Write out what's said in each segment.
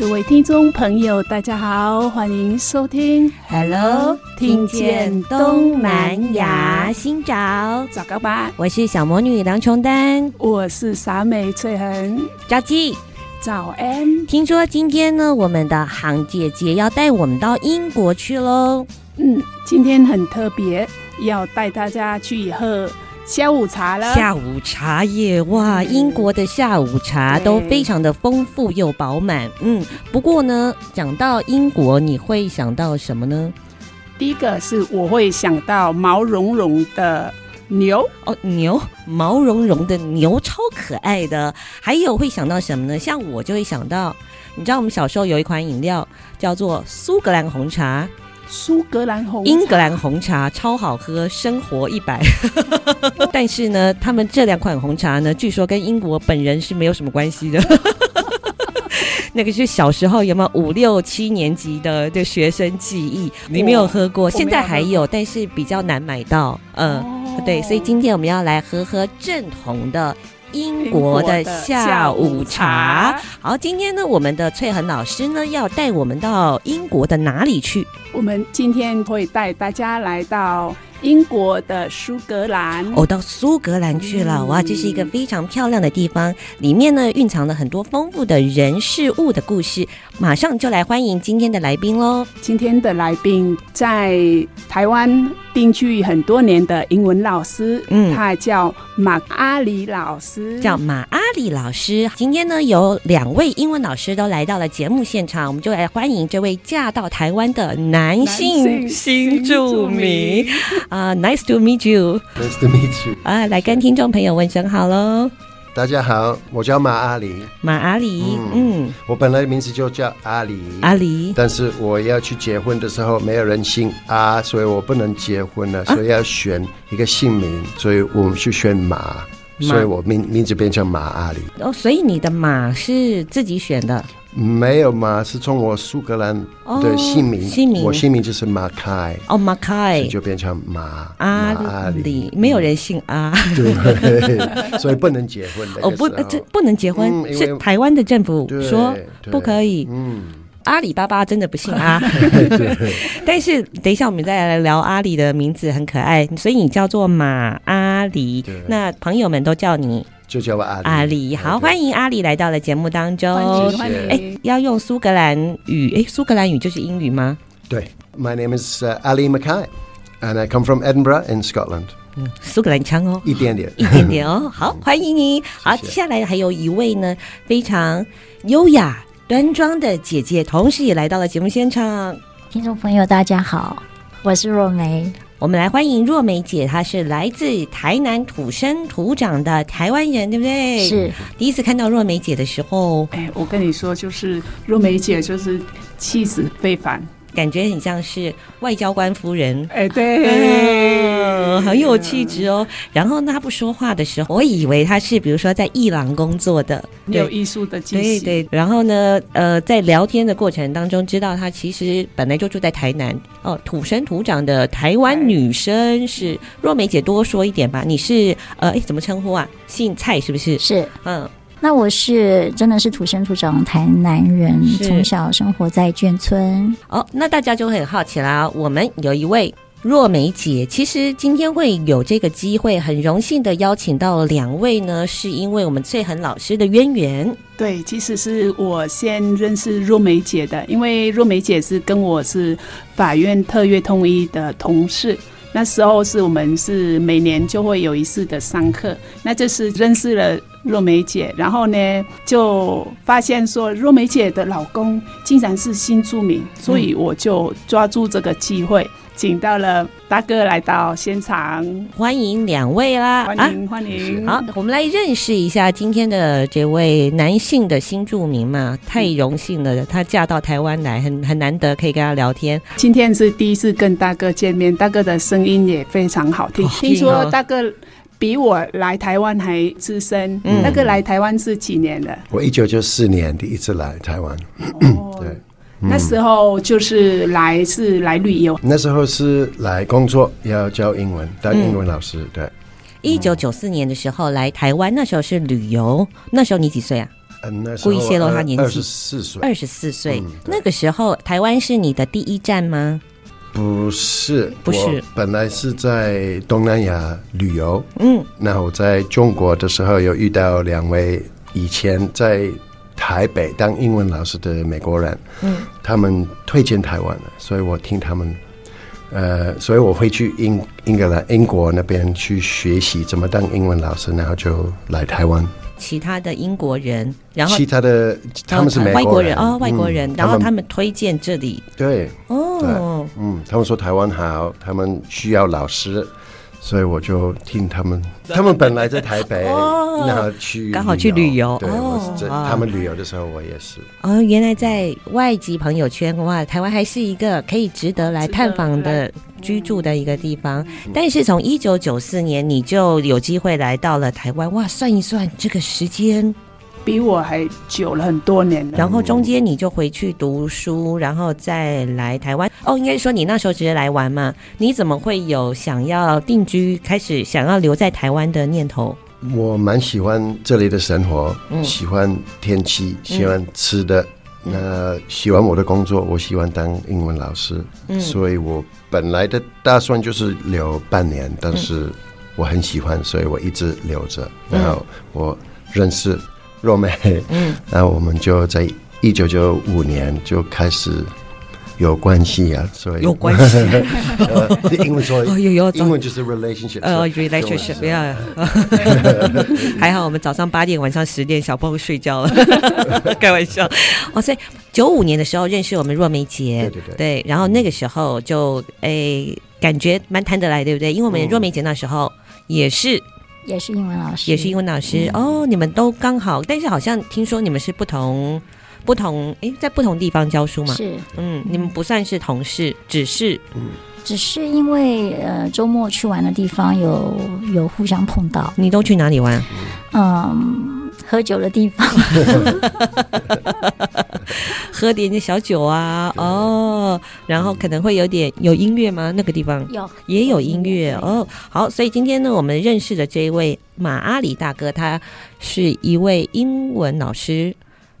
各位听众朋友，大家好，欢迎收听 Hello，听见东南亚，新找早高吧。我是小魔女梁琼丹，我是傻美翠恒，早记早安。听说今天呢，我们的航姐姐要带我们到英国去喽。嗯，今天很特别，要带大家去喝。下午茶了，下午茶耶！哇，英国的下午茶都非常的丰富又饱满。嗯，不过呢，讲到英国，你会想到什么呢？第一个是我会想到毛茸茸的牛哦，牛，毛茸茸的牛超可爱的。还有会想到什么呢？像我就会想到，你知道我们小时候有一款饮料叫做苏格兰红茶。苏格兰红，英格兰红茶超好喝，生活一百。但是呢，他们这两款红茶呢，据说跟英国本人是没有什么关系的。那个是小时候有没有五六七年级的的学生记忆？你没有喝过，现在还有，但是比较难买到。嗯，哦、对，所以今天我们要来喝喝正统的。英国的下午茶。好，今天呢，我们的翠恒老师呢，要带我们到英国的哪里去？我们今天会带大家来到。英国的苏格兰，哦，到苏格兰去了，哇，这是一个非常漂亮的地方，里面呢蕴藏了很多丰富的人事物的故事。马上就来欢迎今天的来宾喽！今天的来宾在台湾定居很多年的英文老师，嗯，他叫马阿里老师，叫马阿里老师。今天呢，有两位英文老师都来到了节目现场，我们就来欢迎这位嫁到台湾的男性新住民。啊、uh，Nice to meet you。Nice to meet you。啊，来跟听众朋友问声好喽。大家好，我叫马阿里。马阿里，嗯，嗯，我本来名字就叫阿里。阿里，但是我要去结婚的时候，没有人姓阿，所以我不能结婚了，所以要选一个姓名，啊、所以我们去选马，马，所以我名名字变成马阿里。哦，所以你的马是自己选的。没有嘛，是从我苏格兰的姓名，姓名，我姓名就是马凯。哦，马凯。就变成马阿里，阿里，没有人姓阿，对，所以不能结婚的。哦，不，这不能结婚，嗯、是台湾的政府说不可以。嗯，阿里巴巴真的不姓阿，但是等一下我们再来聊阿里的名字很可爱，所以你叫做马阿里，那朋友们都叫你。就叫我阿里。阿里，好欢迎阿里来到了节目当中。欢迎，欢迎。哎，要用苏格兰语，哎，苏格兰语就是英语吗？对，My name is、uh, Ali Mackay, and I come from Edinburgh in Scotland。嗯，苏格兰腔哦，一点点，一点点哦。好，欢迎你。好，接下来还有一位呢，非常优雅端庄的姐姐，同时也来到了节目现场。听众朋友，大家好，我是若梅。我们来欢迎若梅姐，她是来自台南土生土长的台湾人，对不对？是。第一次看到若梅姐的时候，哎，我跟你说，就是若梅姐就是气质非凡。感觉很像是外交官夫人，哎，对，嗯、很有气质哦。然后呢，他不说话的时候，我以为他是比如说在伊朗工作的，有艺术的气息。对对。然后呢，呃，在聊天的过程当中，知道她其实本来就住在台南哦，土生土长的台湾女生是若梅姐，多说一点吧。你是呃，哎，怎么称呼啊？姓蔡是不是？是，嗯。那我是真的是土生土长台南人，从小生活在眷村。哦，那大家就会很好奇啦。我们有一位若梅姐，其实今天会有这个机会，很荣幸的邀请到两位呢，是因为我们翠恒老师的渊源。对，其实是我先认识若梅姐的，因为若梅姐是跟我是法院特约通译的同事。那时候是我们是每年就会有一次的上课，那就是认识了若梅姐，然后呢就发现说若梅姐的老公竟然是新住民，所以我就抓住这个机会。请到了大哥来到现场，欢迎两位啦！欢迎欢迎。好，我们来认识一下今天的这位男性的新住民嘛，太荣幸了，他嫁到台湾来，很很难得可以跟他聊天。今天是第一次跟大哥见面，大哥的声音也非常好听。听说大哥比我来台湾还资深，大哥来台湾是几年了？我一九九四年第一次来台湾。哦，对。那时候就是来是来旅游，那时候是来工作，要教英文，当英文老师。嗯、对，一九九四年的时候来台湾，那时候是旅游。那时候你几岁啊？嗯，那时候故意泄露他年纪。二十四岁。二十四岁，那个时候台湾是你的第一站吗？不是，不是，本来是在东南亚旅游。嗯，那我在中国的时候有遇到两位以前在。台北当英文老师的美国人，嗯，他们推荐台湾的，所以我听他们，呃，所以我会去英英格兰英国那边去学习怎么当英文老师，然后就来台湾。其他的英国人，然后其他的他们是美国人，外国人哦，外国人，然后他们推荐这里，对，哦，嗯，他们说台湾好，他们需要老师。所以我就听他们，他们本来在台北，哦、然后去刚好去旅游。对，哦、我是在他们旅游的时候，我也是。哦，原来在外籍朋友圈哇，台湾还是一个可以值得来探访的居住的一个地方。嗯、但是从一九九四年你就有机会来到了台湾，哇，算一算这个时间。比我还久了很多年了，然后中间你就回去读书，然后再来台湾。哦，应该说你那时候直接来玩嘛？你怎么会有想要定居、开始想要留在台湾的念头？我蛮喜欢这里的生活，嗯、喜欢天气，喜欢吃的，那、嗯呃、喜欢我的工作，我喜欢当英文老师，嗯、所以我本来的打算就是留半年，但是我很喜欢，所以我一直留着。然后我认识。若梅，嗯，那我们就在一九九五年就开始有关系啊，所以有关系。英文说，哦有有，英文就是 relationship，呃，relationship，不要。还好我们早上八点，晚上十点，小朋友睡觉了，开玩笑。哦，所以九五年的时候认识我们若梅姐，对对对，对，然后那个时候就诶感觉蛮谈得来，对不对？因为我们若梅姐那时候也是。也是英文老师，也是英文老师、嗯、哦。你们都刚好，但是好像听说你们是不同不同，诶，在不同地方教书嘛？是，嗯，你们不算是同事，只是，嗯，只是因为呃周末去玩的地方有有互相碰到。你都去哪里玩？嗯。喝酒的地方，喝点点小酒啊，哦，然后可能会有点有音乐吗？那个地方有，也有音乐哦。好，所以今天呢，我们认识的这一位马阿里大哥，他是一位英文老师，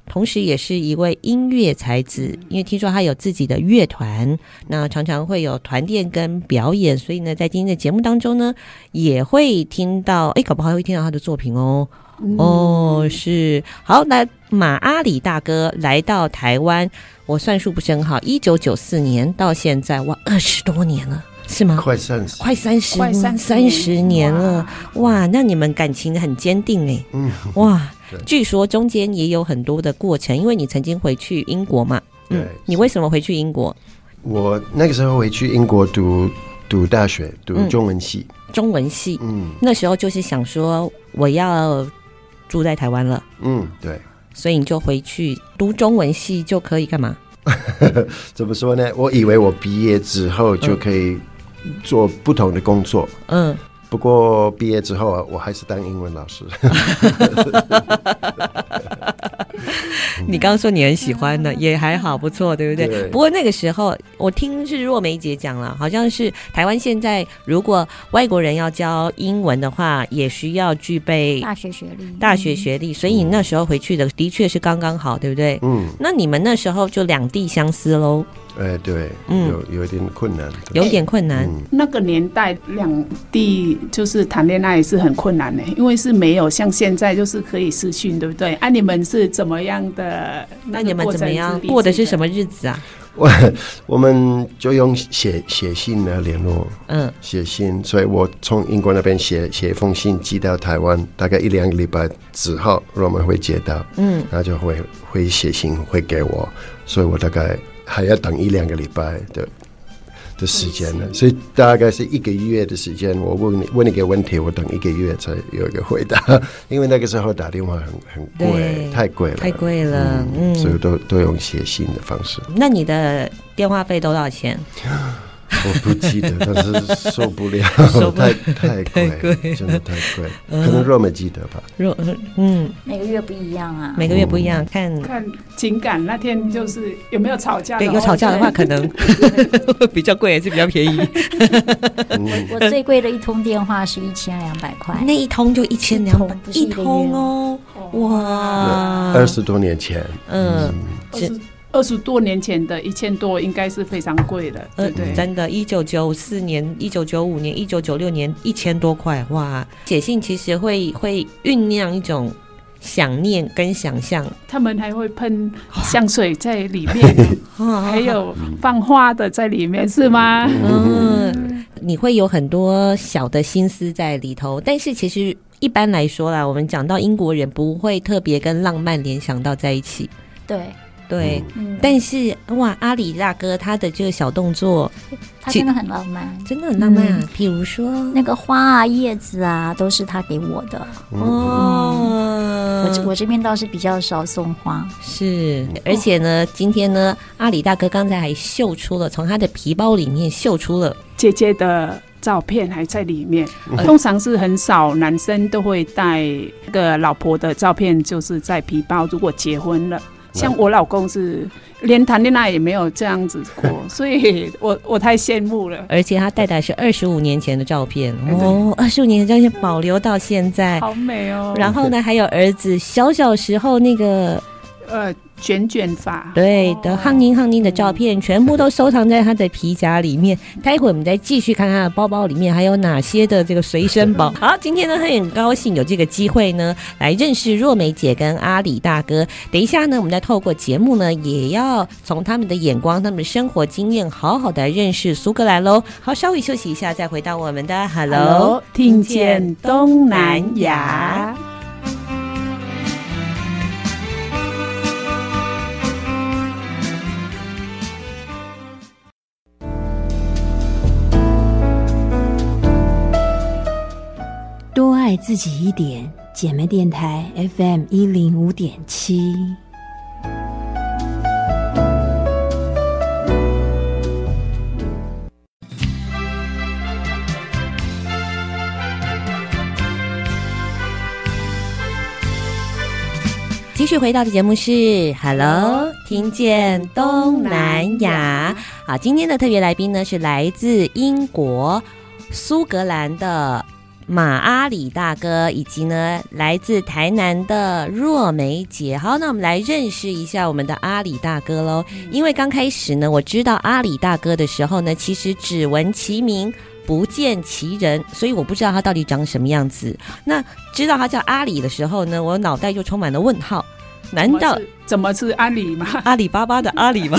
同时也是一位音乐才子。因为听说他有自己的乐团，那常常会有团练跟表演，所以呢，在今天的节目当中呢，也会听到，哎，搞不好会听到他的作品哦。哦，是。好，那马阿里大哥来到台湾，我算数不是很好，一九九四年到现在，哇，二十多年了，是吗？快三十，快三十，快三三十年了，哇，哇，那你们感情很坚定哎，嗯，哇，据说中间也有很多的过程，因为你曾经回去英国嘛，嗯，对你为什么回去英国？我那个时候回去英国读读大学，读中文系，嗯、中文系，嗯，那时候就是想说我要。住在台湾了，嗯，对，所以你就回去读中文系就可以干嘛？怎么说呢？我以为我毕业之后就可以做不同的工作，嗯，不过毕业之后啊，我还是当英文老师。你刚刚说你很喜欢的，也还好，不错，对不对？对。不过那个时候，我听是若梅姐讲了，好像是台湾现在如果外国人要教英文的话，也需要具备大学学历。大学学历，所以你那时候回去的的确是刚刚好，对不对？嗯。那你们那时候就两地相思喽。哎，对，嗯，有有点困难，有点困难。那个年代两地就是谈恋爱是很困难的，因为是没有像现在就是可以私讯，对不对？啊，你们是怎么样的？那你们怎么样过的是什么日子啊？我 我们就用写写信来联络，嗯，写信。所以我从英国那边写写一封信寄到台湾，大概一两个礼拜之后，我们会接到，嗯，然后就会会写信会给我，所以我大概还要等一两个礼拜的。的时间呢，所以大概是一个月的时间。我问你问你个问题，我等一个月才有一个回答，因为那个时候打电话很很贵，太贵了，太贵了，嗯，所以都都用写信的方式。那你的电话费多少钱？我不记得，但是受不了，太太贵，真的太贵。可能若没记得吧。若嗯，每个月不一样啊，每个月不一样，看看情感。那天就是有没有吵架？对，有吵架的话，可能 比较贵，还是比较便宜。我 我最贵的一通电话是一千两百块，那一通就一千两百，一通哦，哇，二十多年前，嗯。二十多年前的一千多，应该是非常贵的，对对？真的，一九九四年、一九九五年、一九九六年，一千多块，哇！写信其实会会酝酿一种想念跟想象。他们还会喷香水在里面，还有放花的在里面，是吗？嗯，你会有很多小的心思在里头，但是其实一般来说啦，我们讲到英国人不会特别跟浪漫联想到在一起，对。对，嗯、但是哇，阿里大哥他的这个小动作，他真的很浪漫，真的很浪漫啊。比、嗯、如说那个花啊、叶子啊，都是他给我的。哦，嗯、我这我这边倒是比较少送花，是，而且呢，今天呢，阿里大哥刚才还秀出了，从他的皮包里面秀出了姐姐的照片，还在里面。嗯、通常是很少男生都会带那个老婆的照片，就是在皮包。如果结婚了。像我老公是连谈恋爱也没有这样子过，所以我我太羡慕了。而且他带的是二十五年前的照片哦，二十五年前照片保留到现在，好美哦。然后呢，还有儿子小小时候那个呃。卷卷发，对的，汉宁汉宁的照片全部都收藏在他的皮夹里面。待会我们再继续看他的包包里面还有哪些的这个随身包。好，今天呢，他很高兴有这个机会呢，来认识若梅姐跟阿里大哥。等一下呢，我们再透过节目呢，也要从他们的眼光、他们的生活经验，好好的认识苏格兰喽。好，稍微休息一下，再回到我们的 Hello，, Hello 听见东南亚。爱自己一点，姐妹电台 FM 一零五点七。继续回到的节目是 Hello，听见东南亚。好，今天的特别来宾呢是来自英国苏格兰的。马阿里大哥，以及呢来自台南的若梅姐，好，那我们来认识一下我们的阿里大哥喽。因为刚开始呢，我知道阿里大哥的时候呢，其实只闻其名不见其人，所以我不知道他到底长什么样子。那知道他叫阿里的时候呢，我脑袋就充满了问号。难道怎么是阿里吗？阿里巴巴的阿里吗？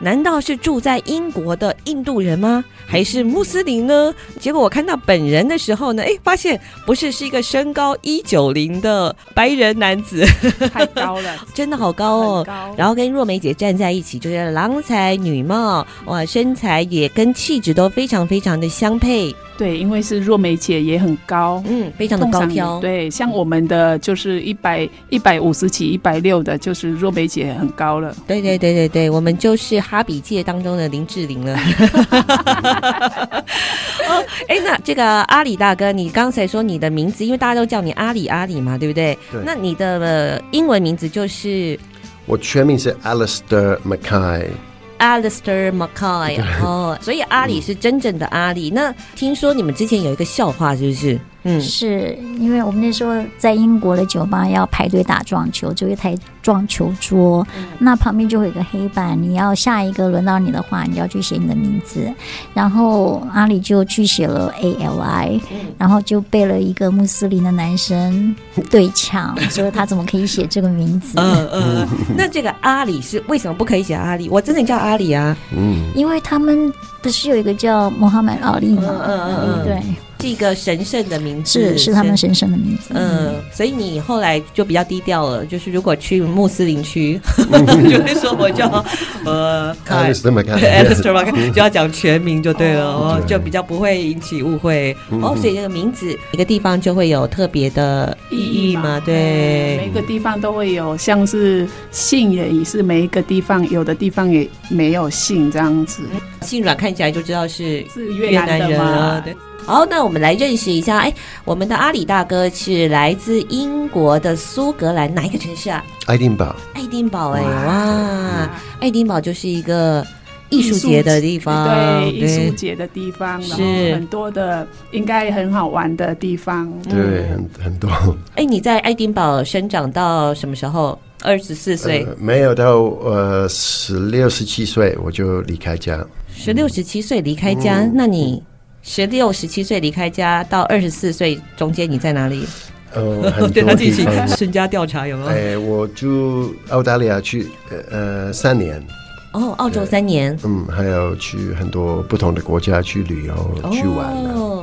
难道是住在英国的印度人吗？还是穆斯林呢？结果我看到本人的时候呢，哎，发现不是，是一个身高一九零的白人男子，太高了，真的好高哦。高然后跟若梅姐站在一起，就是郎才女貌，哇，身材也跟气质都非常非常的相配。对，因为是若梅姐也很高，嗯，非常的高挑。对，像我们的就是一百一百五十几、一百六的，就是若梅姐很高了。对对对对对，我们就是哈比界当中的林志玲了。哦，哎，那这个阿里大哥，你刚才说你的名字，因为大家都叫你阿里阿里嘛，对不对？对。那你的英文名字就是？我全名是 Alistair Mackay。Alistair Mackay 哦，所以阿里是真正的阿里。那听说你们之前有一个笑话，是不是？嗯，是因为我们那时候在英国的酒吧要排队打撞球，就一台撞球桌，嗯、那旁边就会有个黑板，你要下一个轮到你的话，你要去写你的名字。然后阿里就去写了 A L I，、嗯、然后就被了一个穆斯林的男生对抢，说他怎么可以写这个名字？嗯嗯，那这个阿里是为什么不可以写阿里？我真的叫阿里啊，嗯，因为他们不是有一个叫穆罕默德阿里吗？嗯嗯嗯，嗯对。是一个神圣的名字，是是他们神圣的名字。嗯，所以你后来就比较低调了。就是如果去穆斯林区，就会说我叫呃，艾斯马卡，就要讲全名就对了哦，就比较不会引起误会。哦，所以这个名字一个地方就会有特别的意义嘛？对，每个地方都会有，像是姓也是每一个地方，有的地方也没有姓这样子。姓阮看起来就知道是是越南人啊，对。好，那我们来认识一下。哎，我们的阿里大哥是来自英国的苏格兰哪一个城市啊？爱丁堡。爱丁堡，哎，哇，爱丁堡就是一个艺术节的地方，对，艺术节的地方，是很多的，应该很好玩的地方。对，很很多。哎，你在爱丁堡生长到什么时候？二十四岁？没有到呃十六十七岁我就离开家。十六十七岁离开家，那你？十六、十七岁离开家到二十四岁中间，你在哪里？呃，很多地方。身家调查有没有？哎，我住澳大利亚去呃三年。哦，澳洲三年。嗯，还有去很多不同的国家去旅游、去玩、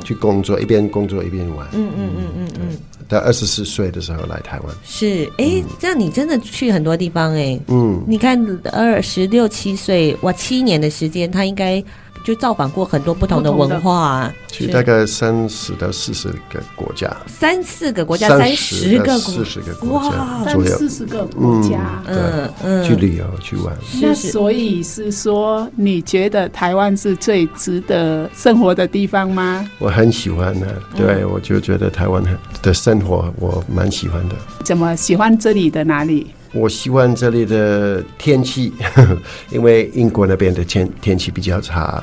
去工作，一边工作一边玩。嗯嗯嗯嗯嗯。到二十四岁的时候来台湾。是，哎，这样你真的去很多地方哎。嗯。你看，二十六七岁，哇，七年的时间，他应该。就造访过很多不同的文化，去大概三十到四十个国家，三四个国家，三十个四十个国家三四十个国家，嗯嗯，去旅游去玩。那所以是说，你觉得台湾是最值得生活的地方吗？我很喜欢的，对，我就觉得台湾的生活我蛮喜欢的。怎么喜欢这里的哪里？我喜欢这里的天气，因为英国那边的天天气比较差。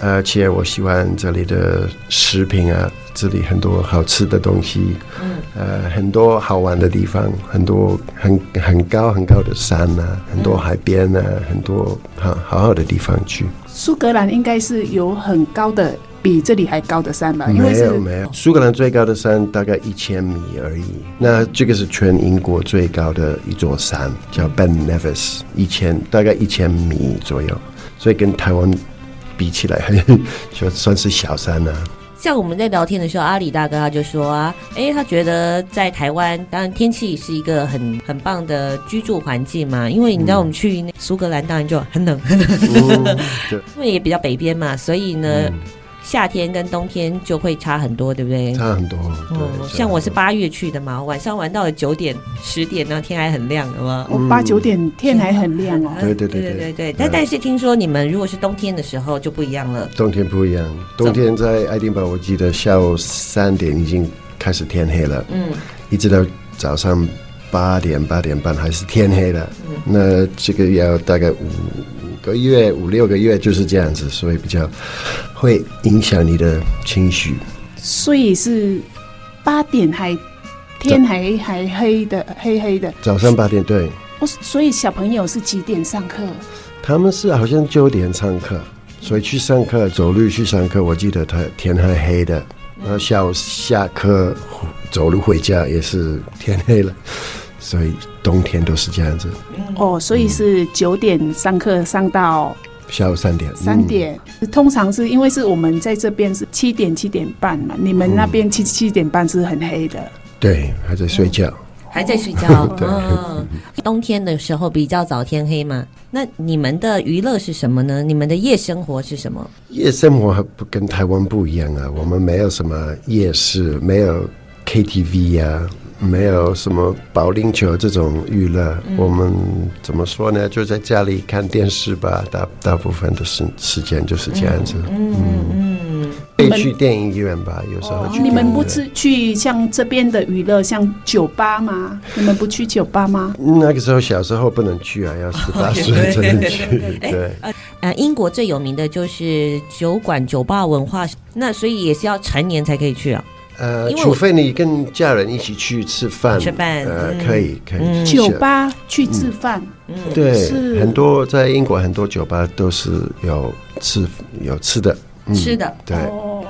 而且我喜欢这里的食品啊，这里很多好吃的东西，嗯，呃，很多好玩的地方，很多很很高很高的山啊，很多海边啊，很多好好好的地方去。苏格兰应该是有很高的，比这里还高的山吧？没有没有，苏格兰最高的山大概一千米而已。那这个是全英国最高的一座山，叫 Ben Nevis，一千大概一千米左右，所以跟台湾。比起来，就算是小三了。像我们在聊天的时候，阿里大哥他就说啊，哎，他觉得在台湾，当然天气是一个很很棒的居住环境嘛。因为你知道，我们去那苏格兰当然就很冷，很冷，嗯、因为也比较北边嘛，所以呢。嗯夏天跟冬天就会差很多，对不对？差很多。哦，像我是八月去的嘛，晚上玩到了九点、十点呢，天还很亮，好吗？哦，八九点天还很亮哦。对对对对对对。但但是听说你们如果是冬天的时候就不一样了。冬天不一样，冬天在爱丁堡，我记得下午三点已经开始天黑了，嗯，一直到早上八点八点半还是天黑了。嗯，那这个要大概五。个月五六个月就是这样子，所以比较会影响你的情绪。所以是八点还天还还黑的，黑黑的。早上八点对。哦，所以小朋友是几点上课？他们是好像九点上课，所以去上课走路去上课。我记得他天还黑的，然后下午下课走路回家也是天黑了。所以冬天都是这样子。哦，所以是九点上课上到下午三点。三点，通常是因为是我们在这边是七点七点半嘛，你们那边七七点半是很黑的。对，还在睡觉。还在睡觉。对。冬天的时候比较早天黑嘛。那你们的娱乐是什么呢？你们的夜生活是什么？夜生活不跟台湾不一样啊，我们没有什么夜市，没有 KTV 啊。没有什么保龄球这种娱乐，嗯、我们怎么说呢？就在家里看电视吧，大大部分的时时间就是这样子。嗯嗯，可以去电影院吧，有时候去。你们不是去像这边的娱乐，像酒吧吗？你们不去酒吧吗？那个时候小时候不能去啊，要十八岁才能去。对。呃，英国最有名的就是酒馆、酒吧文化，那所以也是要成年才可以去啊。呃，除非你跟家人一起去吃饭，吃饭呃，嗯。可以可以。嗯。酒吧去吃饭，对，很多在英国很多酒吧都是有吃有吃的，嗯吃的。对，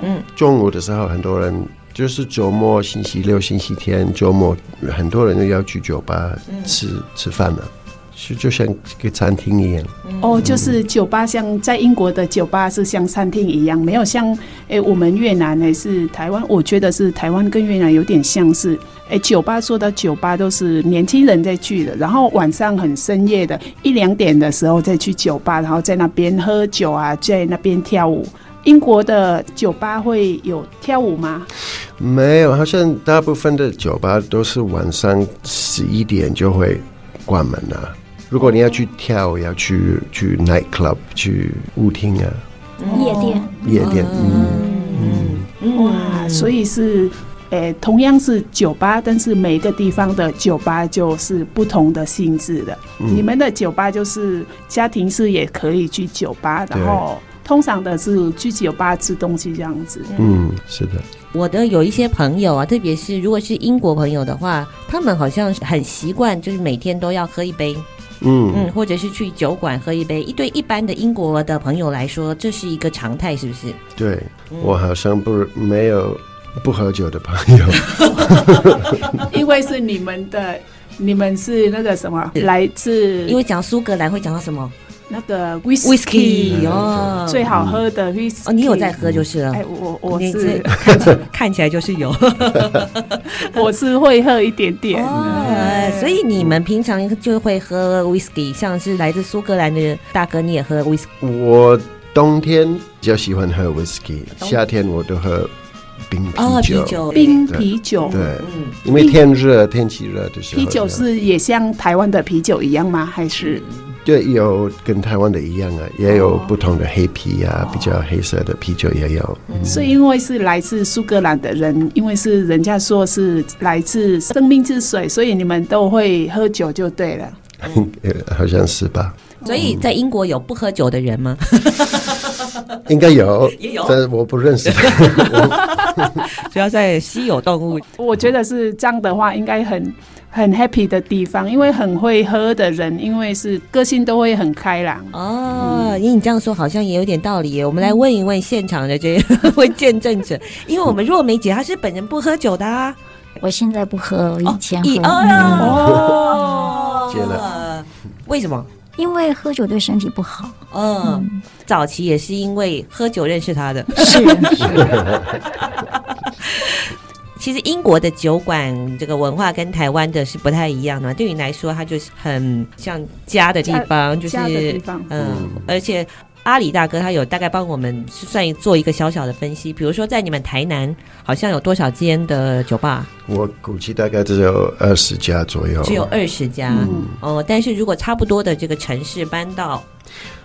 嗯，中午的时候很多人就是周末星期六、星期天周末，很多人都要去酒吧吃、吃饭了，是就像一个餐厅一样。哦，就是酒吧，像在英国的酒吧是像餐厅一样，没有像诶我们越南还是台湾，我觉得是台湾跟越南有点像是，诶酒吧说到酒吧都是年轻人在去的，然后晚上很深夜的一两点的时候再去酒吧，然后在那边喝酒啊，在那边跳舞。英国的酒吧会有跳舞吗？没有，好像大部分的酒吧都是晚上十一点就会关门了。如果你要去跳，要去去 night club 去舞厅啊，夜店，夜店，嗯。嗯，哇，所以是，诶，同样是酒吧，但是每个地方的酒吧就是不同的性质的。你们的酒吧就是家庭式也可以去酒吧，然后通常的是去酒吧吃东西这样子。嗯，是的。我的有一些朋友啊，特别是如果是英国朋友的话，他们好像很习惯，就是每天都要喝一杯，嗯嗯，或者是去酒馆喝一杯。一对一般的英国的朋友来说，这是一个常态，是不是？对，我好像不没有不喝酒的朋友。因为是你们的，你们是那个什么，来自因为讲苏格兰会讲到什么那个 whisky whisky 哦，最好喝的 whisky。哦，你有在喝就是了。哎，我我是看起看起来就是有 我是会喝一点点。哦，所以你们平常就会喝 whisky，像是来自苏格兰的大哥，你也喝 whisky。我冬天比较喜欢喝 whisky，夏天我都喝冰哦，啤酒。啤酒，冰啤酒，对，嗯，因为天热，天气热的时候，啤酒是也像台湾的啤酒一样吗？还是对，有跟台湾的一样啊，也有不同的黑啤啊，比较黑色的啤酒也有。是因为是来自苏格兰的人，因为是人家说是来自生命之水，所以你们都会喝酒就对了。呃 好像是吧？所以在英国有不喝酒的人吗？应该有，也有但是我不认识。主要在稀有动物。我觉得是这样的话，应该很很 happy 的地方，因为很会喝的人，因为是个性都会很开朗。哦，因为你这样说好像也有点道理耶。我们来问一问现场的这位 见证者，因为我们若梅姐她是本人不喝酒的啊。我现在不喝，我以前以喝，哦，戒 了，为什么？因为喝酒对身体不好。嗯，早期也是因为喝酒认识他的。是，其实英国的酒馆这个文化跟台湾的是不太一样的嘛。对你来说，它就是很像家的地方，就是家的地方嗯，而且阿里大哥他有大概帮我们算做一个小小的分析，比如说在你们台南好像有多少间的酒吧？我估计大概只有二十家左右，只有二十家、嗯哦。但是如果差不多的这个城市搬到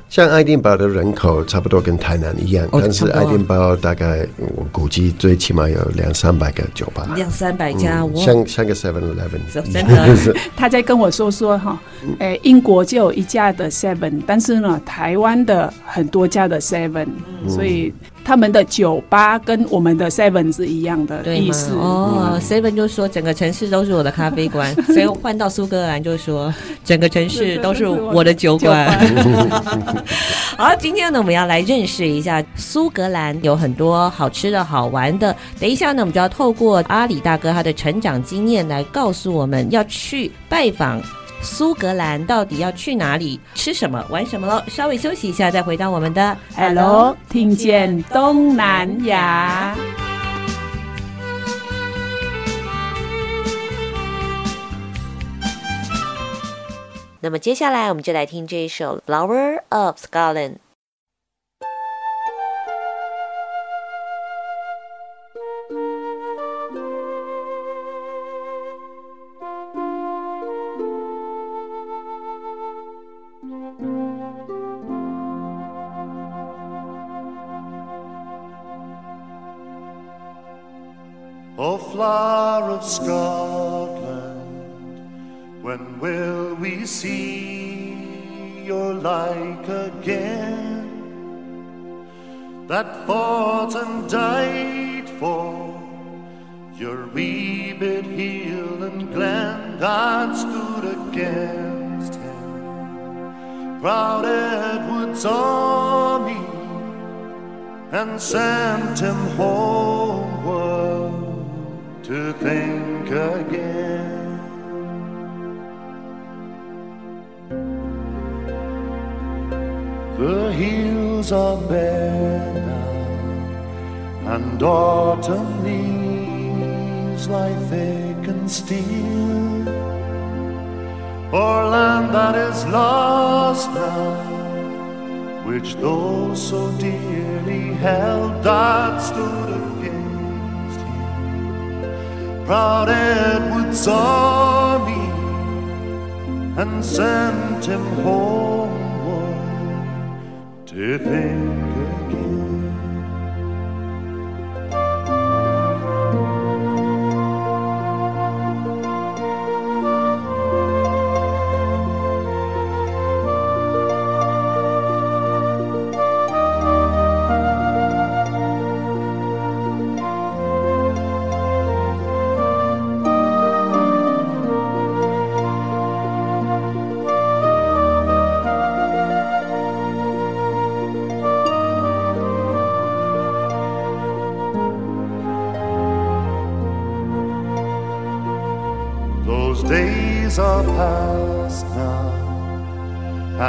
像爱丁堡的人口差不多跟台南一样，哦但是爱丁堡大概我估计最起码有两三百个酒吧，两三百家，像像个 Seven Eleven，真的 他在跟我说说哈，诶，英国就有一家的 Seven，但是呢，台湾的很多家的 Seven，、所以他们的酒吧跟我们的 Seven 是一样的意思。哦，Seven 就说整个城市都是我的咖啡馆，所以换到苏格兰就说 整个城市都是我的酒馆。好，今天呢，我们要来认识一下苏格兰，有很多好吃的好玩的。等一下呢，我们就要透过阿里大哥他的成长经验来告诉我们要去拜访苏格兰，到底要去哪里、吃什么、玩什么喽。稍微休息一下，再回到我们的 Hello，听见东南亚。那么接下来我们就来听这一首《Flower of Scotland》。O flower of Scotland, when will we see your like again? That fought and died for Your wee bit heel and Glendad stood against Edward saw me and sent him homeward to think again. The hills are bare now, and autumn leaves lie thick and still. O'er land that is lost now, which though so dearly held that stood against him. Proud Edward saw me and sent him homeward to think are past now,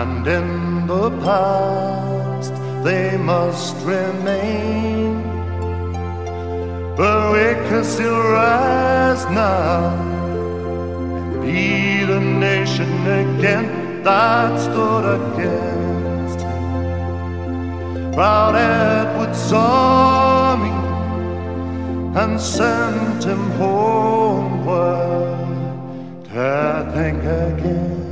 and in the past they must remain. But we can still rise now and be the nation again that stood against him. Proud Edward saw me and sent him homeward to think again.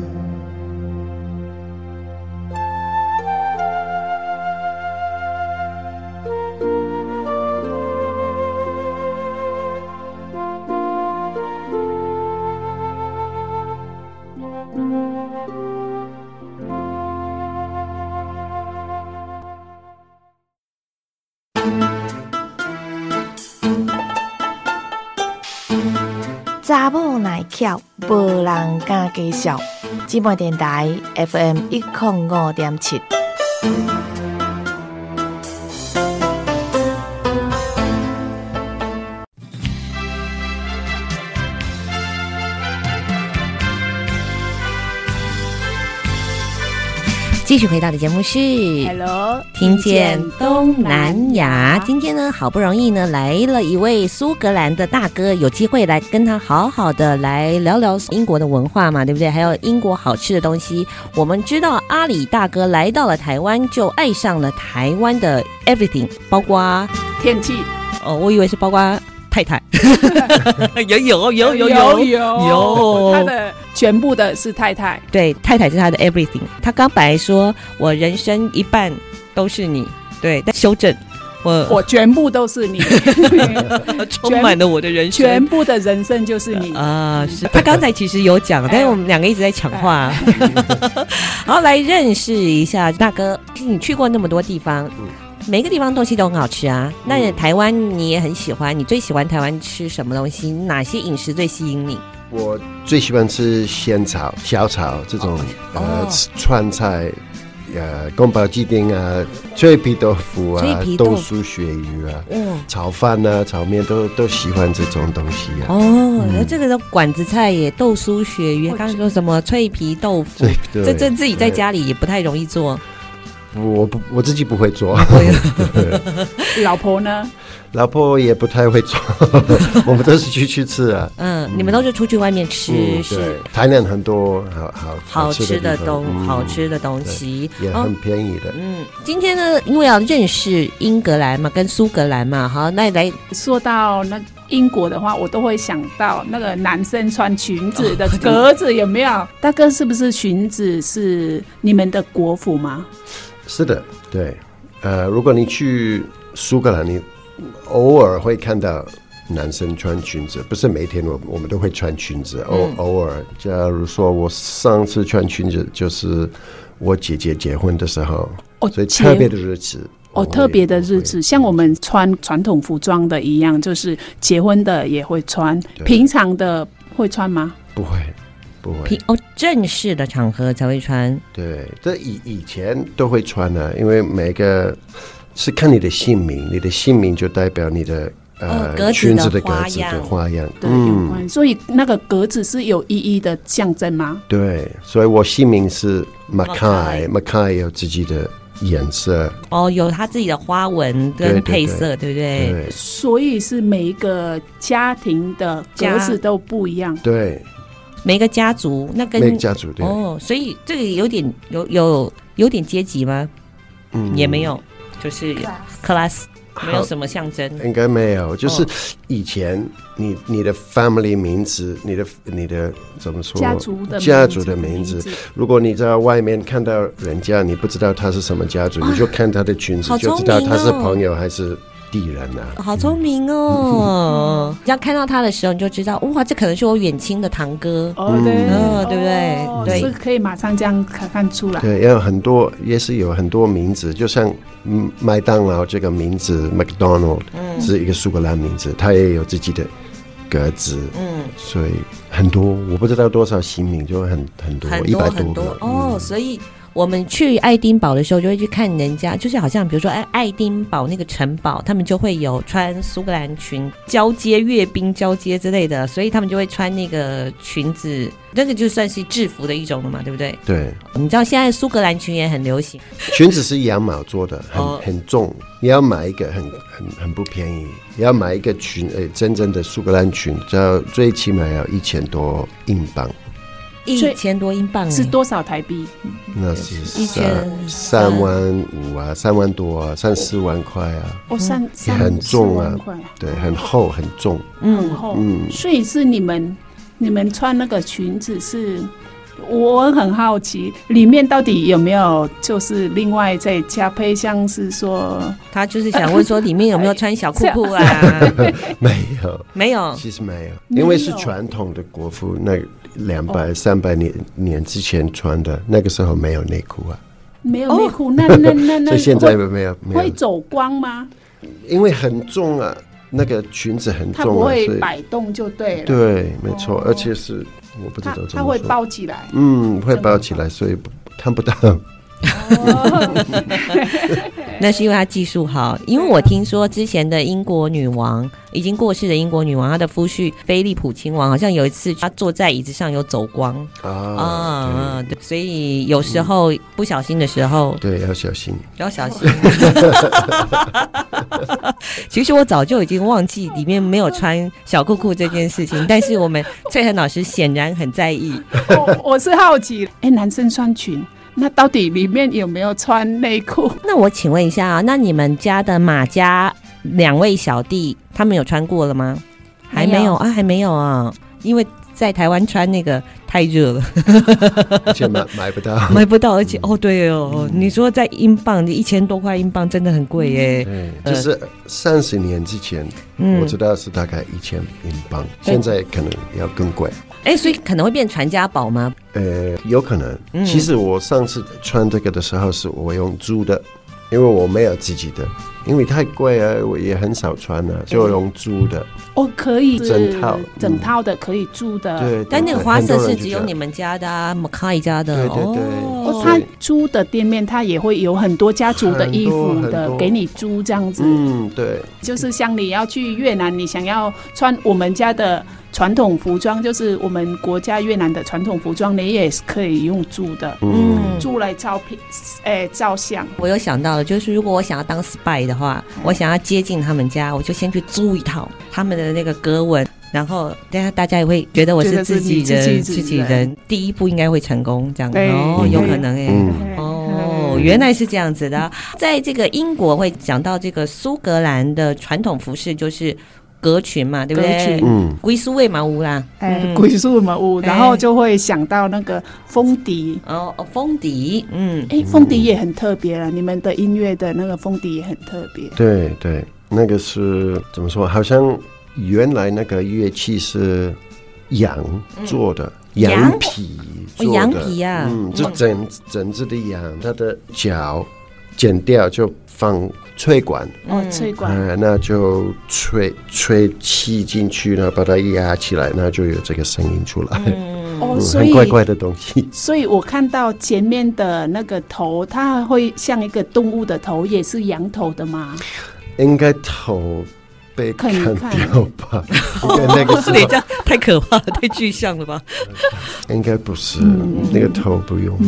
查某耐巧， 无人敢介绍。芝麻电台 FM 一零五点七。续回到的节目是 Hello，听见东南亚。今天呢，好不容易呢来了一位苏格兰的大哥，有机会来跟他好好的来聊聊英国的文化嘛，对不对？还有英国好吃的东西。我们知道阿里大哥来到了台湾，就爱上了台湾的 everything，包括天气。哦，我以为是包括太太，有有有有有有有，他的全部的是太太，对，太太是他的 everything。他刚本来说我人生一半都是你，对，但修正我我全部都是你，充满了我的人生，全部的人生就是你啊！是他刚才其实有讲，但是我们两个一直在抢话。好，来认识一下大哥，你去过那么多地方。每个地方东西都很好吃啊！那台湾你也很喜欢，你最喜欢台湾吃什么东西？哪些饮食最吸引你？我最喜欢吃仙草、小炒这种、哦、呃川菜，呃宫保鸡丁啊、脆皮豆腐啊、豆酥鳕鱼啊、嗯、炒饭啊、炒面都都喜欢这种东西啊。哦，这个都馆子菜耶，豆酥鳕鱼，刚刚说什么脆皮豆腐？这这自己在家里也不太容易做。我不，我自己不会做。老婆呢？老婆也不太会做。我们都是出去吃啊。嗯，你们都是出去外面吃？嗯、是。台南很多好好好吃的东，好吃的东西，也很便宜的。嗯，今天呢，因为要认识英格兰嘛，跟苏格兰嘛，好，那来说到那英国的话，我都会想到那个男生穿裙子的格子有没有？大哥，是不是裙子是你们的国服吗？是的，对，呃，如果你去苏格兰，你偶尔会看到男生穿裙子，不是每天我我们都会穿裙子，偶、嗯、偶尔。假如说我上次穿裙子，就是我姐姐结婚的时候，哦、所以特别的日子哦，特别的日子，像我们穿传统服装的一样，就是结婚的也会穿，平常的会穿吗？不会，不会。平哦，正式的场合才会穿。对，这以以前都会穿的，因为每个是看你的姓名，你的姓名就代表你的。呃，裙子的格子的花样，对，有关。所以那个格子是有意义的象征吗？对，所以我姓名是 Mackay，Mackay 有自己的颜色。哦，有他自己的花纹跟配色，对不对？所以是每一个家庭的格子都不一样。对，每一个家族那跟每个家族对。哦，所以这个有点有有有点阶级吗？嗯，也没有，就是 class。没有什么象征，应该没有。就是以前你你的 family 名字，你的你的怎么说？家族的家族的名字。如果你在外面看到人家，你不知道他是什么家族，你就看他的裙子，就知道他是朋友还是。地人啊，好聪明哦！你 要看到他的时候，你就知道，哇，这可能是我远亲的堂哥。哦，对，哦，对不对？对，是可以马上这样看看出来。对，也有很多，也是有很多名字，就像麦当劳这个名字，McDonald，是一个苏格兰名字，他也有自己的格子，嗯，所以很多，我不知道多少姓名，就很很多，一百多个。哦，所以。我们去爱丁堡的时候，就会去看人家，就是好像比如说，哎，爱丁堡那个城堡，他们就会有穿苏格兰裙交接阅兵交接之类的，所以他们就会穿那个裙子，那个就算是制服的一种了嘛，对不对？对。你知道现在苏格兰裙也很流行，裙子是羊毛做的，很 很重，你要买一个很很很不便宜，你要买一个裙，哎，真正的苏格兰裙，要最起码要一千多英镑。一千多英镑是多少台币？那是一千三万五啊，三万多啊，三四万块啊。哦，三很重啊，对，很厚很重，很厚。嗯，所以是你们你们穿那个裙子是，我很好奇里面到底有没有就是另外再加配，像是说他就是想问说里面有没有穿小裤裤啊？没有，没有，其实没有，因为是传统的国服那。两百三百年年之前穿的，那个时候没有内裤啊，没有内裤，那那那那，所以现在没有没有。会走光吗？因为很重啊，那个裙子很重，它不会摆动就对了。对，没错，而且是我不知道怎么，它会包起来，嗯，会包起来，所以看不到。那是因为他技术好，因为我听说之前的英国女王已经过世的英国女王，她的夫婿菲利普亲王好像有一次他坐在椅子上有走光啊啊，对，所以有时候不小心的时候，对，要小心，要小心。其实我早就已经忘记里面没有穿小裤裤这件事情，但是我们翠恒老师显然很在意。我我是好奇，哎，男生穿裙。那到底里面有没有穿内裤？那我请问一下啊，那你们家的马家两位小弟他们有穿过了吗？还没有啊，还没有啊，因为在台湾穿那个太热了，而且买 买不到，买不到，而且哦对哦，你说在英镑，一千多块英镑真的很贵耶。对，就是三十年之前，我知道是大概一千英镑，现在可能要更贵。哎，所以可能会变传家宝吗？呃，有可能。其实我上次穿这个的时候，是我用租的，因为我没有自己的，因为太贵了，我也很少穿了，就用租的。哦，可以整套整套的可以租的。对，但那个花色是只有你们家的啊，Mackay 家的。对对对。哦，他租的店面，他也会有很多家族的衣服的给你租这样子。嗯，对。就是像你要去越南，你想要穿我们家的。传统服装就是我们国家越南的传统服装，你也是可以用租的，嗯，租来照片，哎、欸，照相。我有想到了，就是如果我想要当 spy 的话，嗯、我想要接近他们家，我就先去租一套他们的那个格纹，然后大家大家也会觉得我是自己人，自己人，第一步应该会成功，这样子哦，有可能哎、欸，嗯、哦，原来是这样子的，在这个英国会讲到这个苏格兰的传统服饰，就是。格裙嘛，对不对？嗯，归宿卫嘛屋啦，哎，归宿嘛屋，然后就会想到那个风笛哦，哦，风笛，嗯，哎，风笛也很特别了。你们的音乐的那个风笛也很特别。对对，那个是怎么说？好像原来那个乐器是羊做的，羊皮做的，羊皮啊，嗯，就整整只的羊，它的脚。剪掉就放吹管，哦，吹管，呃，那就吹吹气进去，然后把它压起来，那就有这个声音出来。嗯，哦，嗯所以很怪怪的东西。所以我看到前面的那个头，它会像一个动物的头，也是羊头的吗？应该头被砍掉吧？应该那个是你这样太可怕了，太具象了吧？应该不是，嗯那个头不用。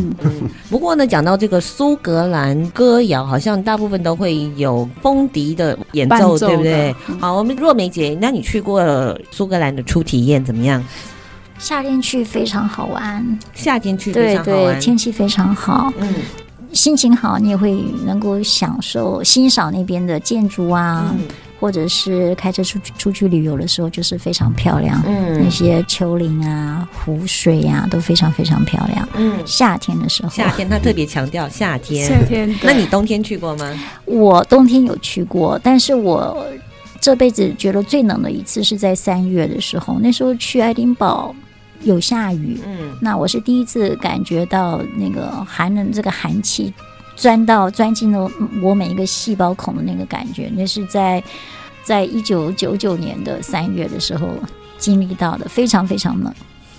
不过呢，讲到这个苏格兰歌谣，好像大部分都会有风笛的演奏，对不对？嗯好，我们若梅姐，那你去过苏格兰的初体验怎么样？夏天去非常好玩，夏天去非对对，常好玩。天气非常好，嗯心情好，你也会能够享受欣赏那边的建筑啊，嗯或者是开车出去出去旅游的时候，就是非常漂亮。嗯那些丘陵啊、湖水啊，都非常非常漂亮。嗯，夏天的时候，夏天他特别强调夏天。夏天，那你冬天去过吗？我冬天有去过，但是我这辈子觉得最冷的一次是在三月的时候，那时候去爱丁堡有下雨，嗯那我是第一次感觉到那个寒冷，这个寒气钻到钻进了我每一个细胞孔的那个感觉，那是在在一九九九年的三月的时候经历到的，非常非常冷。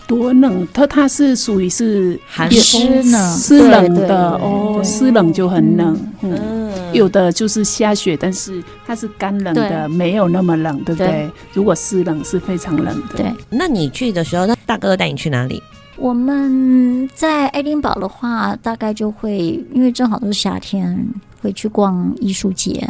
多冷，它它是属于是寒湿呢湿冷的哦，湿冷就很冷。嗯，嗯，有的就是下雪，但是它是干冷的，没有那么冷，对不对对？如果湿冷是非常冷的。对，那你去的时候，那大哥带你去哪里？我们在爱丁堡的话，大概就会因为正好都是夏天，会去逛艺术节。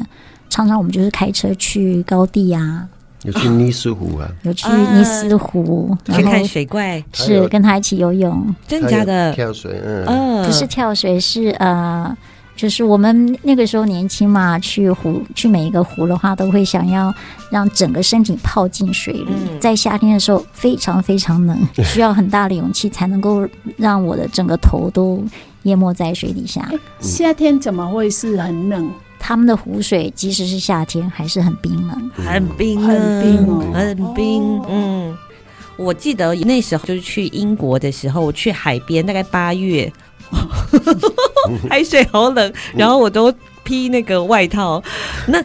常常我们就是开车去高地啊，有去尼斯湖啊，有去尼斯湖，去然后看水怪，是跟他一起游泳，真的假的？跳水，嗯，嗯，不是跳水，是呃，就是我们那个时候年轻嘛，去湖去每一个湖的话，都会想要让整个身体泡进水里。嗯在夏天的时候非常非常冷，需要很大的勇气才能够让我的整个头都淹没在水底下。夏天怎么会是很冷？他们的湖水即使是夏天还是很冰冷。很冰啊，很冰哦很冰。哦嗯，我记得那时候就是去英国的时候，我去海边，大概八月，海水好冷，然后我都披那个外套。那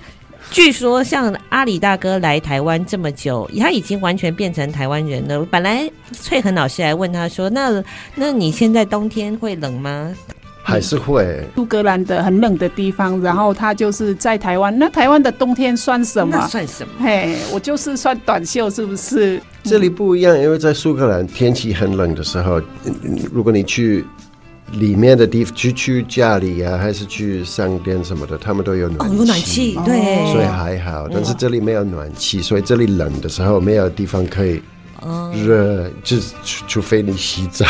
据说像阿里大哥来台湾这么久，他已经完全变成台湾人了。本来翠恒老师还问他说：“那那你现在冬天会冷吗还是会。苏格兰的很冷的地方，然后他就是在台湾。那台湾的冬天算什？”么？算什么？嘿，我就是算短袖，是不是？这里不一样，因为在苏格兰天气很冷的时候，嗯如果你去里面的地方，去去家里啊，还是去商店什么的，他们都有暖哦，有暖气，对，所以还好。但是这里没有暖气，所以这里冷的时候没有地方可以哦热，就是除除非你洗澡，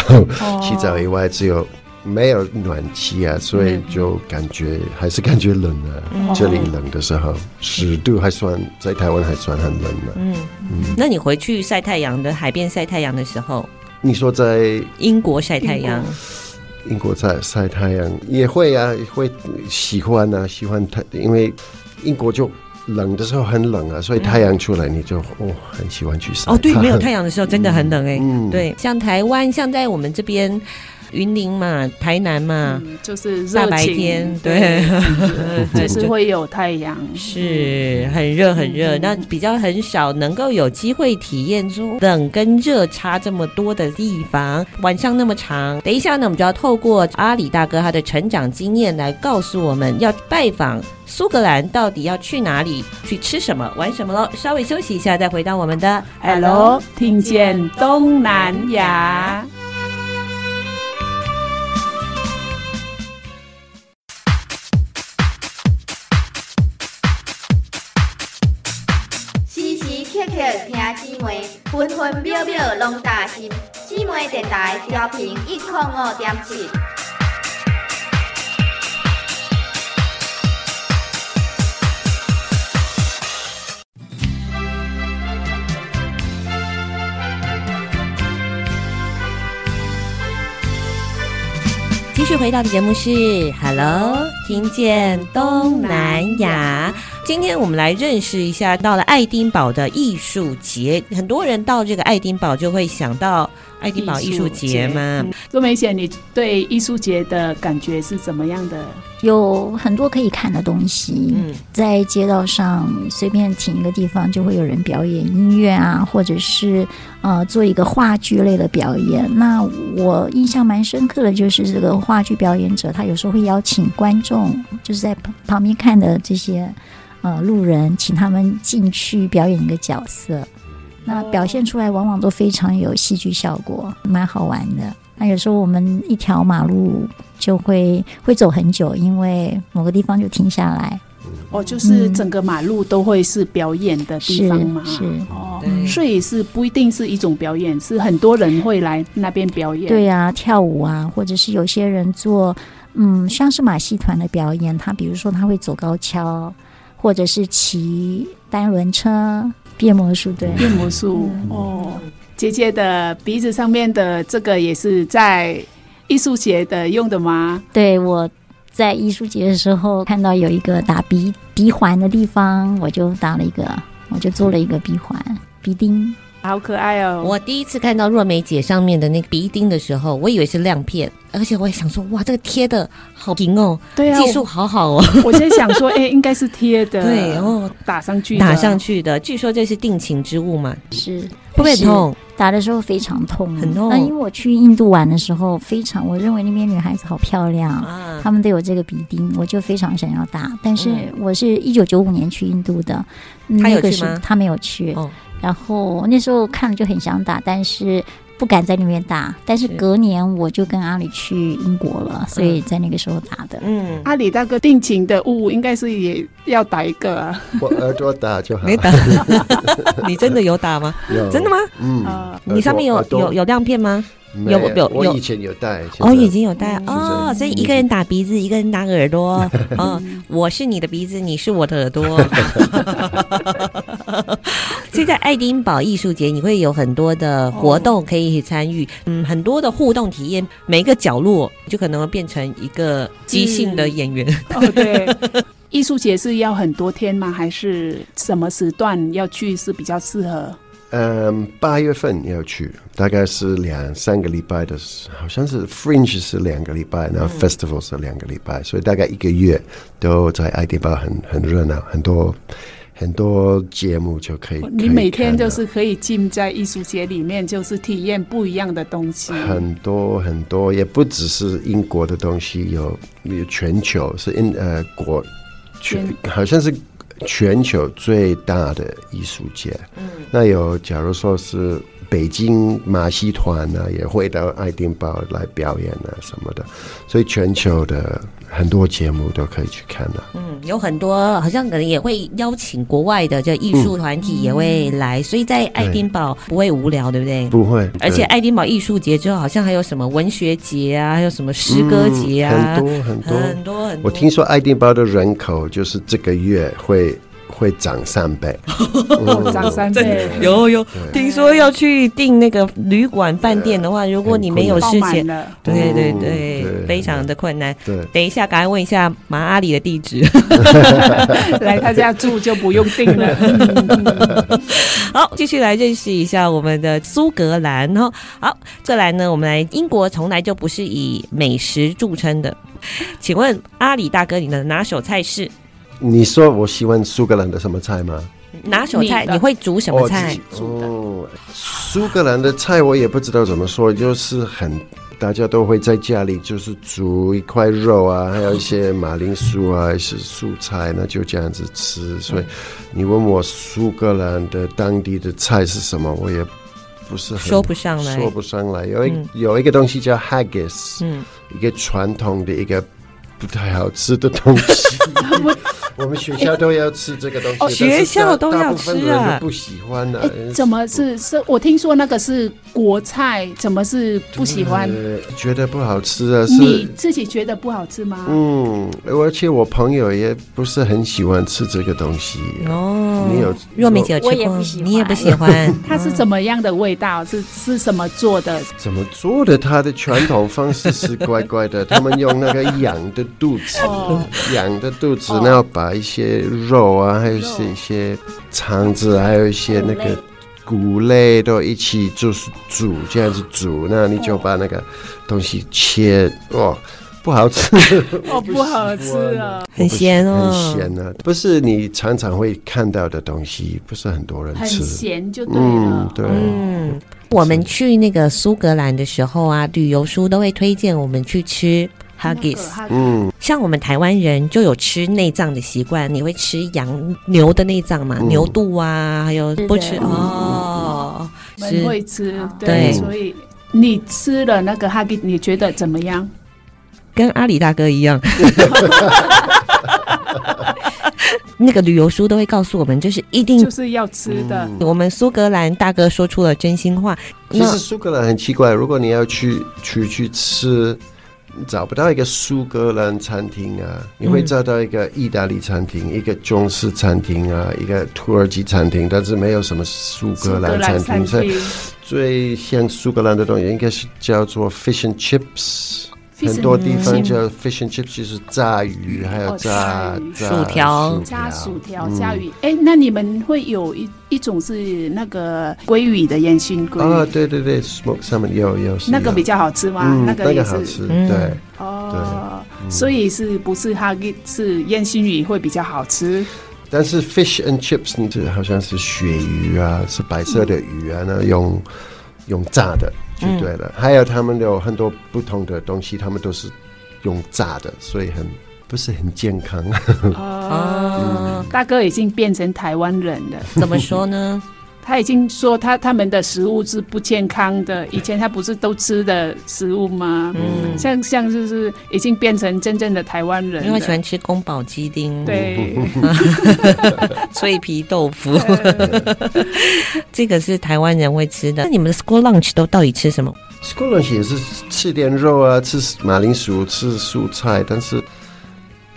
洗澡以外只有。没有暖气啊，所以就感觉、还是感觉冷啊。这里冷的时候，十度还算在台湾还算很冷的、嗯，那你回去晒太阳的海边晒太阳的时候，你说在英国晒太阳，英国在晒太阳也会啊，会喜欢啊，喜欢太，因为英国就冷的时候很冷啊，所以太阳出来你就哦很喜欢去晒。哦，对，没有太阳的时候真的很冷哎、嗯对，像台湾，像在我们这边。云林嘛，台南嘛，嗯、就是大白天，对，还是会有太阳，是很热很热。那比较很少能够有机会体验出冷跟热差这么多的地方，晚上那么长。等一下呢，我们就要透过阿里大哥他的成长经验来告诉我们要拜访苏格兰到底要去哪里，去吃什么，玩什么喽。稍微休息一下，再回到我们的 Hello，听见东南亚。分秒拢担心。姊妹电台调频一零五点七。继续回到的节目是 Hello，听见东南亚。今天我们来认识一下，到了爱丁堡的艺术节，很多人到这个爱丁堡就会想到爱丁堡艺术节嘛。若梅姐，你对艺术节的感觉是怎么样的？有很多可以看的东西。嗯，在街道上随便停一个地方，就会有人表演音乐啊，或者是呃做一个话剧类的表演。那我印象蛮深刻的就是这个话剧表演者，他有时候会邀请观众，就是在旁边看的这些。呃，路人请他们进去表演一个角色，那表现出来往往都非常有戏剧效果，蛮好玩的。那有时候我们一条马路就会会走很久，因为某个地方就停下来。哦，就是整个马路都会是表演的地方吗？是，是哦，所以是不一定是一种表演，是很多人会来那边表演。对呀、啊，跳舞啊，或者是有些人做，嗯，像是马戏团的表演，他比如说他会走高跷。或者是骑单轮车、变魔术，对，变魔术、嗯、哦。姐姐的鼻子上面的这个也是在艺术节的用的吗？对，我在艺术节的时候看到有一个打鼻鼻环的地方，我就打了一个，我就做了一个鼻环、鼻钉。好可爱哦！我第一次看到若梅姐上面的那个鼻钉的时候，我以为是亮片，而且我也想说，哇，这个贴的好平哦，对啊，技术好好哦。我在想说，哎、欸，应该是贴的，对，然后打上去，打上去的。据说这是定情之物嘛，是会不会痛？打的时候非常痛，很痛。那因为我去印度玩的时候，非常，我认为那边女孩子好漂亮，啊、她们都有这个鼻钉，我就非常想要打。但是我是一九九五年去印度的，她、嗯、有去吗？她没有去。哦然后那时候看了就很想打，但是不敢在那边打。但是隔年我就跟阿里去英国了，所以在那个时候打的。嗯，阿里大哥定情的物应该是也要打一个啊。我耳朵打就好。没打。你真的有打吗？有。真的吗？嗯。你上面有有有亮片吗？有有有，我以前有戴，哦，已经有戴哦，所以一个人打鼻子，一个人打耳朵，嗯，我是你的鼻子，你是我的耳朵。所以在爱丁堡艺术节，你会有很多的活动可以参与，嗯，很多的互动体验，每一个角落就可能会变成一个即兴的演员。哦，对，艺术节是要很多天吗？还是什么时段要去是比较适合？嗯，八月份要去，大概是两三个礼拜的，好像是 Fringe 是两个礼拜，然后 Festival 是两个礼拜，嗯、所以大概一个月都在爱丁堡很很热闹，很多很多节目就可以。你每天就是可以浸在艺术节里面，就是体验不一样的东西。很多很多，也不只是英国的东西，有有全球是英呃国全，好像是。全球最大的艺术节，嗯，那有假如说是北京马戏团呢，也会到爱丁堡来表演啊什么的，所以全球的很多节目都可以去看的。嗯，有很多好像可能也会邀请国外的这艺术团体也会来，嗯，所以在爱丁堡不会无聊，对不对？不会。而且爱丁堡艺术节之后，好像还有什么文学节啊，还有什么诗歌节啊，嗯，很多很多很多很多。我听说爱丁堡的人口就是这个月会。会涨三倍，涨三倍，有有。听说要去订那个旅馆饭店的话，如果你没有事前，对对对，非常的困难。对，等一下，赶快问一下马阿里的地址，来他家住就不用订了。好，继续来认识一下我们的苏格兰哈。好，再来呢，我们来英国从来就不是以美食著称的，请问阿里大哥，你的拿手菜是？你说我喜欢苏格兰的什么菜吗？拿手菜，你会煮什么菜？哦，苏格兰的菜我也不知道怎么说，就是很大家都会在家里就是煮一块肉啊，还有一些马铃薯啊，一些素菜，那就这样子吃。所以你问我苏格兰的当地的菜是什么，我也不是很说不上来，说不上来。有一、嗯、有一个东西叫 haggis，嗯，一个传统的一个不太好吃的东西。我们学校都要吃这个东西，哦，学校都要吃啊，不喜欢的。怎么是是？我听说那个是国菜，怎么是不喜欢？觉得不好吃啊？是你自己觉得不好吃吗？嗯，而且我朋友也不是很喜欢吃这个东西。哦。哦，你有若梅姐有吃过我也不喜，欢你也不喜欢？它是怎么样的味道？是是什么做的？怎么做的？它的传统方式是怪怪的，他们用那个养的肚子，哦。羊的肚子，然后把一些肉啊，还有是一些肠子，还有一些那个骨类都一起就是煮，这样子煮，那你就把那个东西切，哦，不好吃，哦，不好吃啊，很咸哦，很咸啊，不是你常常会看到的东西，不是很多人很吃，咸就对嗯了。，对，嗯，我们去那个苏格兰的时候啊，旅游书都会推荐我们去吃 haggis。嗯，像我们台湾人就有吃内脏的习惯，你会吃羊牛的内脏嘛？嗯牛肚啊，还有不吃哦，我们是会吃，对对，所以你吃了那个哈吉，你觉得怎么样？跟阿里大哥一样。那个旅游书都会告诉我们，就是一定就是要吃的。我们苏格兰大哥说出了真心话。其实苏格兰很奇怪，如果你要去去去吃，找不到一个苏格兰餐厅啊，你会找到一个意大利餐厅、一个中式餐厅啊，一个土耳其餐厅，但是没有什么苏格兰餐厅。所以最像苏格兰的东西应该是叫做 fish and chips。很多地方叫 fish and chips，就是炸鱼，还有炸薯条、炸薯条、炸鱼。哎，那你们会有一一种是那个鲑鱼的烟熏鲑鱼啊？对对对，smoke salmon 有有。那个比较好吃吗？那个也是好吃，对。哦，所以是不是哈吉是烟熏鱼会比较好吃？但是 fish and chips，你这好像是鳕鱼啊，是白色的鱼啊，那用用炸的。就对了，嗯、还有他们有很多不同的东西，他们都是用炸的，所以很不是很健康。哦，嗯、大哥已经变成台湾人了，怎么说呢？他已经说他他们的食物是不健康的，以前他不是都吃的食物吗？嗯，像像就是已经变成真正的台湾人，因为喜欢吃宫保鸡丁，对，脆皮豆腐，这个是台湾人会吃的。那你们的 school lunch 都到底吃什么？school lunch 也是吃点肉啊，吃马铃薯，吃蔬菜，但是。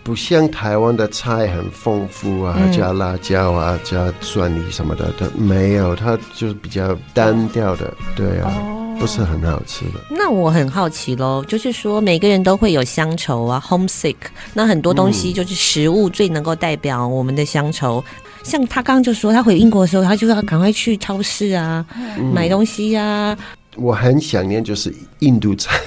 不像台湾的菜很丰富啊，嗯、加辣椒啊，加蒜泥什么的，它没有，它就是比较单调的，对啊，哦、不是很好吃的。那我很好奇喽，就是说每个人都会有乡愁啊，homesick。那很多东西就是食物最能够代表我们的乡愁。嗯、像他刚刚就说，他回英国的时候，他就要赶快去超市啊，嗯、买东西呀、啊。我很想念就是印度菜。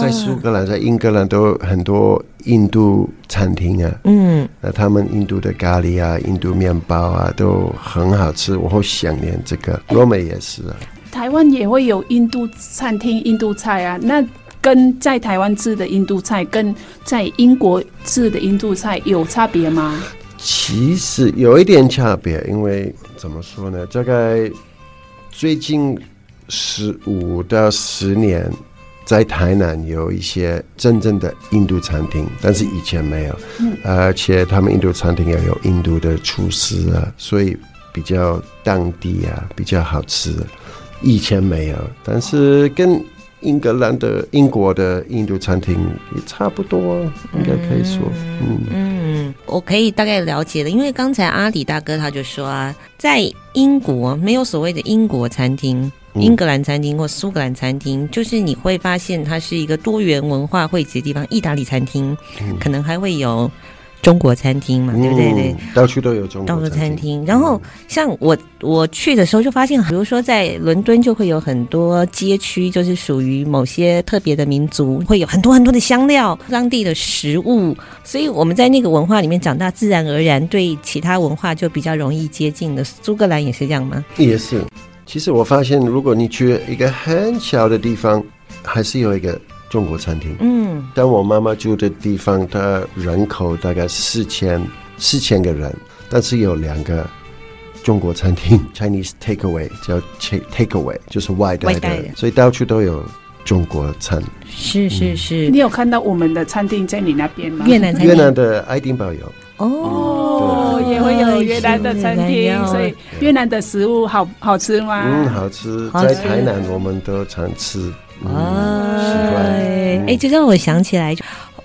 在苏格兰，在英格兰都有很多印度餐厅啊，嗯，那他们印度的咖喱啊，印度面包啊，都很好吃。我好想念这个，罗美也是啊。台湾也会有印度餐厅、印度菜啊。那跟在台湾吃的印度菜，跟在英国吃的印度菜有差别吗？其实有一点差别，因为怎么说呢？大概最近十五到十年。在台南有一些真正的印度餐厅，但是以前没有，嗯、而且他们印度餐厅也有印度的厨师啊，所以比较当地啊，比较好吃。以前没有，但是跟英格兰的、英国的印度餐厅也差不多，应该可以说，嗯嗯，我可以大概了解了，因为刚才阿里大哥他就说啊，在英国没有所谓的英国餐厅。英格兰餐厅或苏格兰餐厅，就是你会发现它是一个多元文化汇集的地方。意大利餐厅，嗯、可能还会有中国餐厅嘛，嗯、对不对？对，到处都有中国到处餐厅。然后像我我去的时候就发现，比如说在伦敦就会有很多街区，就是属于某些特别的民族，会有很多很多的香料、当地的食物。所以我们在那个文化里面长大，自然而然对其他文化就比较容易接近的。苏格兰也是这样吗？也是。其实我发现，如果你去一个很小的地方，还是有一个中国餐厅。嗯，但我妈妈住的地方，它人口大概四千四千个人，但是有两个中国餐厅，Chinese takeaway 叫 takeaway，就是外带的，外带的，所以到处都有中国餐。是是是，你有看到我们的餐厅在你那边吗？越南餐厅，越南的爱丁堡有。哦，也会有越南的餐厅，所以越南的食物好好吃吗？嗯，好吃，在台南我们都常吃。哎，哎，这让我想起来，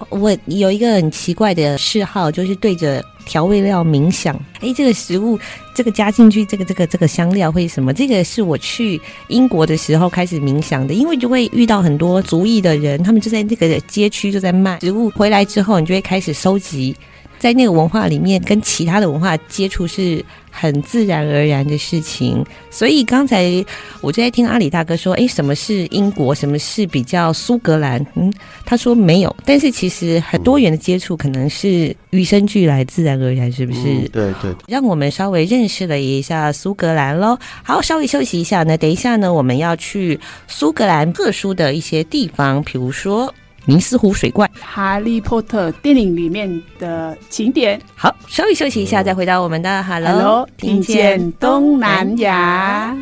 我有一个很奇怪的嗜好，就是对着调味料冥想。哎，这个食物，这个加进去，这个这个这个香料会什么？这个是我去英国的时候开始冥想的，因为就会遇到很多族裔的人，他们就在那个街区就在卖食物。回来之后，你就会开始收集。在那个文化里面，跟其他的文化接触是很自然而然的事情。所以刚才我就在听阿里大哥说：“诶，什么是英国？什么是比较苏格兰？”嗯，他说没有。但是其实很多元的接触可能是与生俱来、自然而然，是不是？嗯、对对。让我们稍微认识了一下苏格兰喽。好，稍微休息一下呢。等一下呢，我们要去苏格兰特殊的一些地方，比如说。尼斯湖水怪，哈利波特电影里面的景点。好，稍微休息一下，再回到我们的 Hello，, Hello 听见东南亚。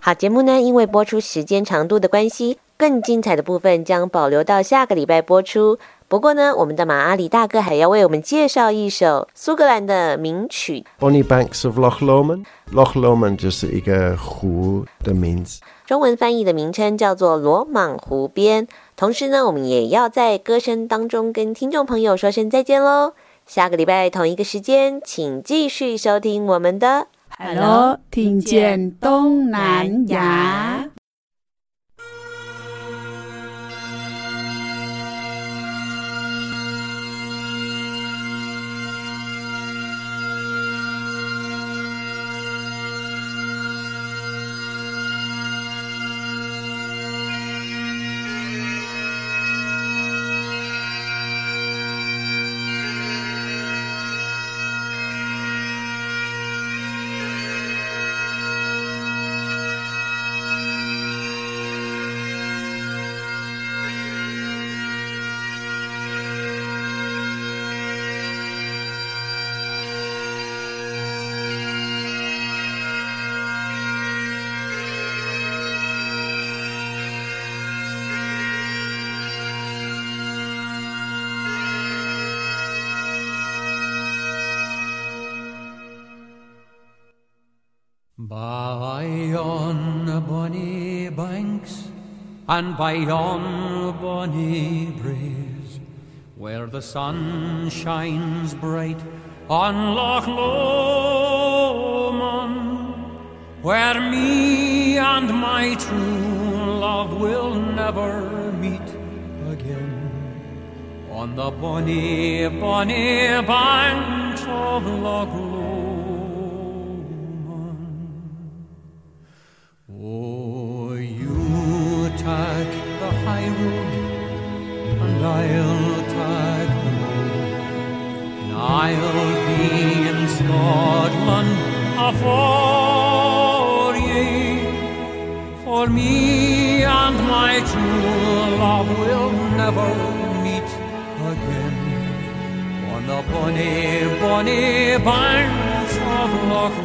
好，节目呢，因为播出时间长度的关系，更精彩的部分将保留到下个礼拜播出。不过呢，我们的马阿里大哥还要为我们介绍一首苏格兰的名曲《Bonny Banks of Loch Lomond》。Loch Lomond 就是一个湖的名字，中文翻译的名称叫做罗莽湖边。同时呢，我们也要在歌声当中跟听众朋友说声再见喽。下个礼拜同一个时间，请继续收听我们的 Hello，听见东南亚。And by yon bonny breeze, where the sun shines bright on Loch Lomond, where me and my true love will never meet again, on the bonny, bonny banks of Loch Lomond. I'll be in Scotland afore ye. For me and my true love will never meet again on the bonny, bonny banks of Loch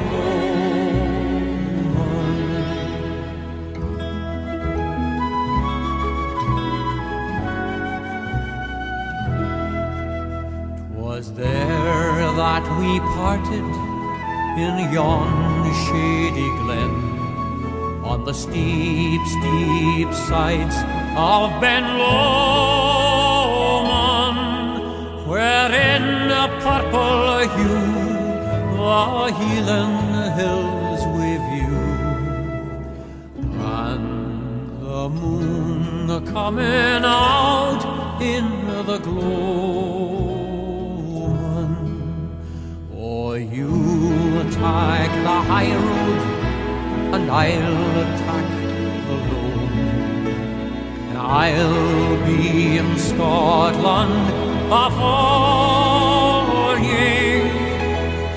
that we parted in yon shady glen on the steep, steep sides of Ben Lomond, where in a purple hue the Heelan hills we view, and the moon coming out in the glow. Take the high road and I'll attack the low. And I'll be in Scotland before ye.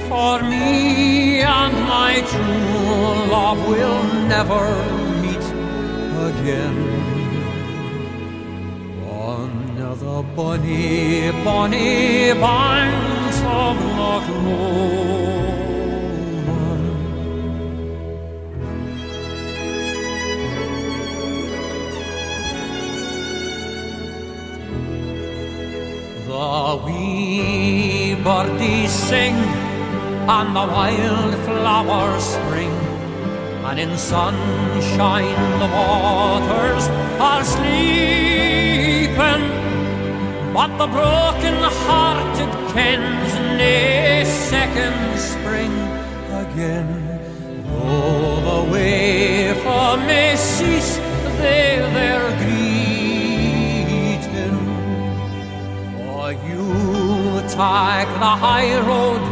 For me and my true love will never meet again. The bonny, bonny banks of Loch Lomond. The wee birdies sing and the wild flowers spring and in sunshine the waters are sleeping. But the broken-hearted kens nae second spring again. Though the wafer may cease, they their greeting. Take the high road,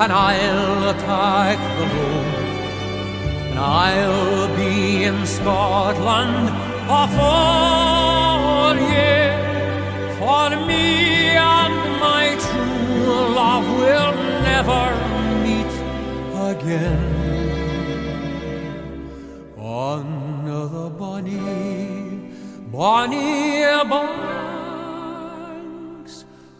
and I'll take the low. And I'll be in Scotland for ye. For me and my true love will never meet again. On the Loch Lomond.